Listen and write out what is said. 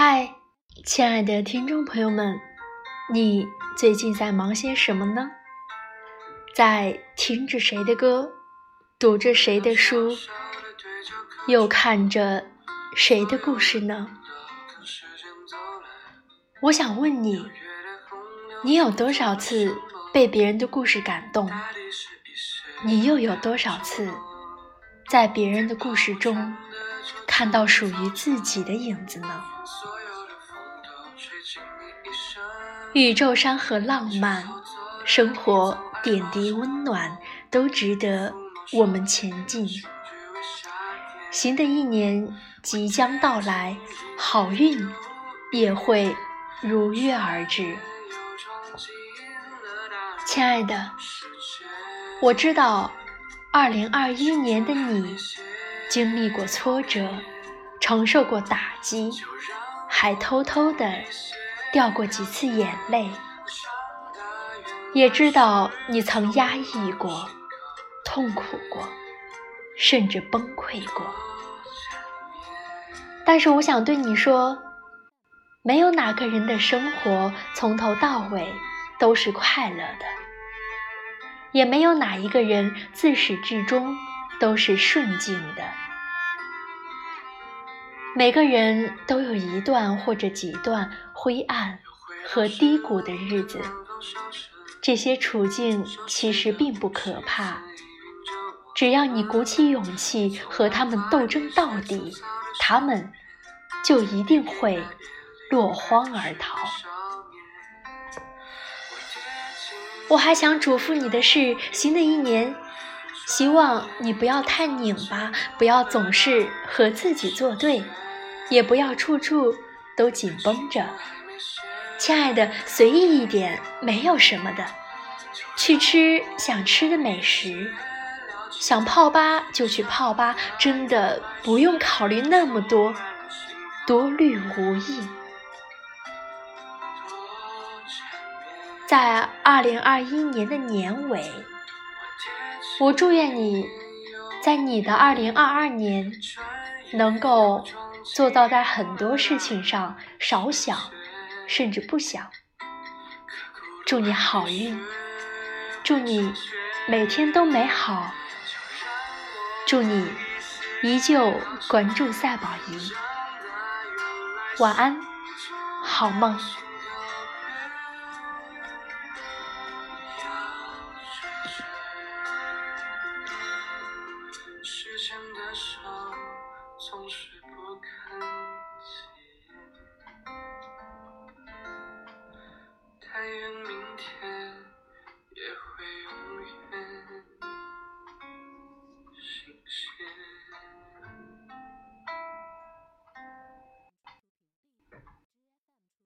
嗨，亲爱的听众朋友们，你最近在忙些什么呢？在听着谁的歌，读着谁的书，又看着谁的故事呢？我想问你，你有多少次被别人的故事感动？你又有多少次在别人的故事中看到属于自己的影子呢？宇宙山河浪漫，生活点滴温暖，都值得我们前进。新的一年即将到来，好运也会如约而至。亲爱的，我知道，二零二一年的你经历过挫折，承受过打击，还偷偷的。掉过几次眼泪，也知道你曾压抑过、痛苦过，甚至崩溃过。但是我想对你说，没有哪个人的生活从头到尾都是快乐的，也没有哪一个人自始至终都是顺境的。每个人都有一段或者几段灰暗和低谷的日子，这些处境其实并不可怕，只要你鼓起勇气和他们斗争到底，他们就一定会落荒而逃。我还想嘱咐你的是，新的一年，希望你不要太拧巴，不要总是和自己作对。也不要处处都紧绷着，亲爱的，随意一点，没有什么的。去吃想吃的美食，想泡吧就去泡吧，真的不用考虑那么多，多虑无益。在二零二一年的年尾，我祝愿你在你的二零二二年能够。做到在很多事情上少想，甚至不想。祝你好运，祝你每天都美好，祝你依旧关注赛宝仪。晚安，好梦。